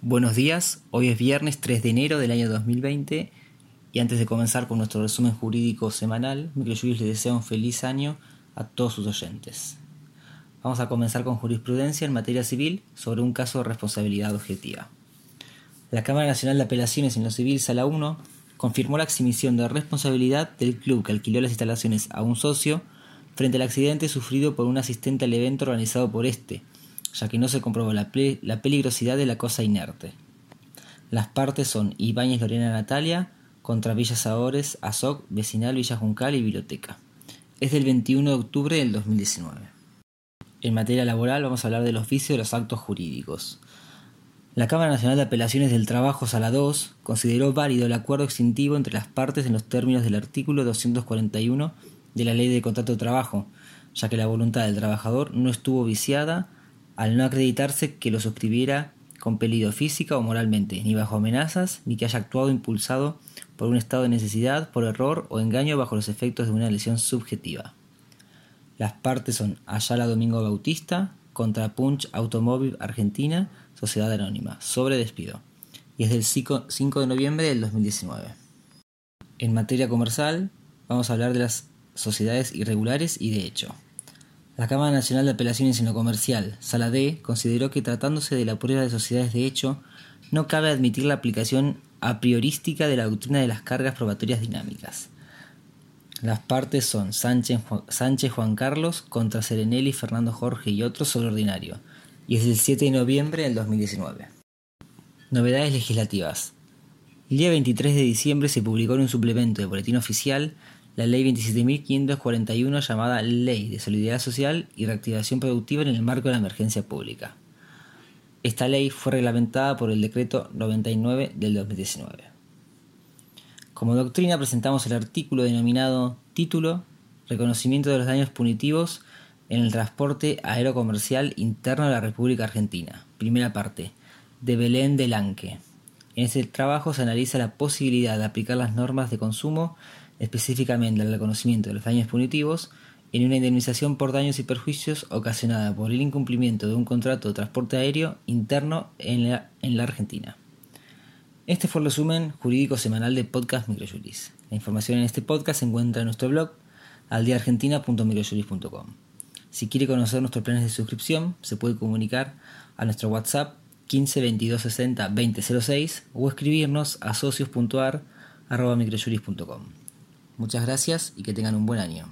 Buenos días, hoy es viernes 3 de enero del año 2020 y antes de comenzar con nuestro resumen jurídico semanal, Microjuris les desea un feliz año a todos sus oyentes. Vamos a comenzar con jurisprudencia en materia civil sobre un caso de responsabilidad objetiva. La Cámara Nacional de Apelaciones en lo Civil, Sala 1, confirmó la exhibición de responsabilidad del club que alquiló las instalaciones a un socio frente al accidente sufrido por un asistente al evento organizado por este, ya que no se comprobó la, peligrosidad de la cosa inerte. Las partes son Ibáñez Lorena Natalia contra Villa Sabores, Azoc, Vecinal, Villa Juncal y Biblioteca. Es del 21 de octubre del 2019. En materia laboral vamos a hablar de los vicios de los actos jurídicos. La Cámara Nacional de Apelaciones del Trabajo, Sala 2, consideró válido el acuerdo extintivo entre las partes en los términos del artículo 241 de la Ley de Contrato de Trabajo, ya que la voluntad del trabajador no estuvo viciada al no acreditarse que lo suscribiera compelido física o moralmente, ni bajo amenazas, ni que haya actuado impulsado por un estado de necesidad, por error o engaño bajo los efectos de una lesión subjetiva. Las partes son Ayala Domingo Bautista contra Punch Automóvil Argentina, Sociedad Anónima, sobre despido, y es del 5 de noviembre del 2019. En materia comercial, vamos a hablar de las sociedades irregulares y de hecho. La Cámara Nacional de Apelaciones en lo Comercial, Sala D, consideró que tratándose de la prueba de sociedades de hecho, no cabe admitir la aplicación a priorística de la doctrina de las cargas probatorias dinámicas. Las partes son Sánchez, Juan Carlos contra Serenelli, Fernando Jorge y otros sobre ordinario, y es el 7 de noviembre del 2019. Novedades legislativas. El día 23 de diciembre se publicó en un suplemento de boletín oficial la Ley 27.541 llamada Ley de Solidaridad Social y Reactivación Productiva en el marco de la emergencia pública. Esta ley fue reglamentada por el Decreto 99 del 2019. Como doctrina presentamos el artículo denominado Título Reconocimiento de los daños punitivos en el transporte aerocomercial interno de la República Argentina. Primera parte. De Belén de Lanque. En este trabajo se analiza la posibilidad de aplicar las normas de consumo específicamente el reconocimiento de los daños punitivos, en una indemnización por daños y perjuicios ocasionada por el incumplimiento de un contrato de transporte aéreo interno en la, en la Argentina. Este fue el resumen jurídico semanal de Podcast Microjuris. La información en este podcast se encuentra en nuestro blog aldiaargentina.microjuris.com. Si quiere conocer nuestros planes de suscripción, se puede comunicar a nuestro WhatsApp 15 22 60 2006 o escribirnos a socios.ar.microjuris.com. Muchas gracias y que tengan un buen año.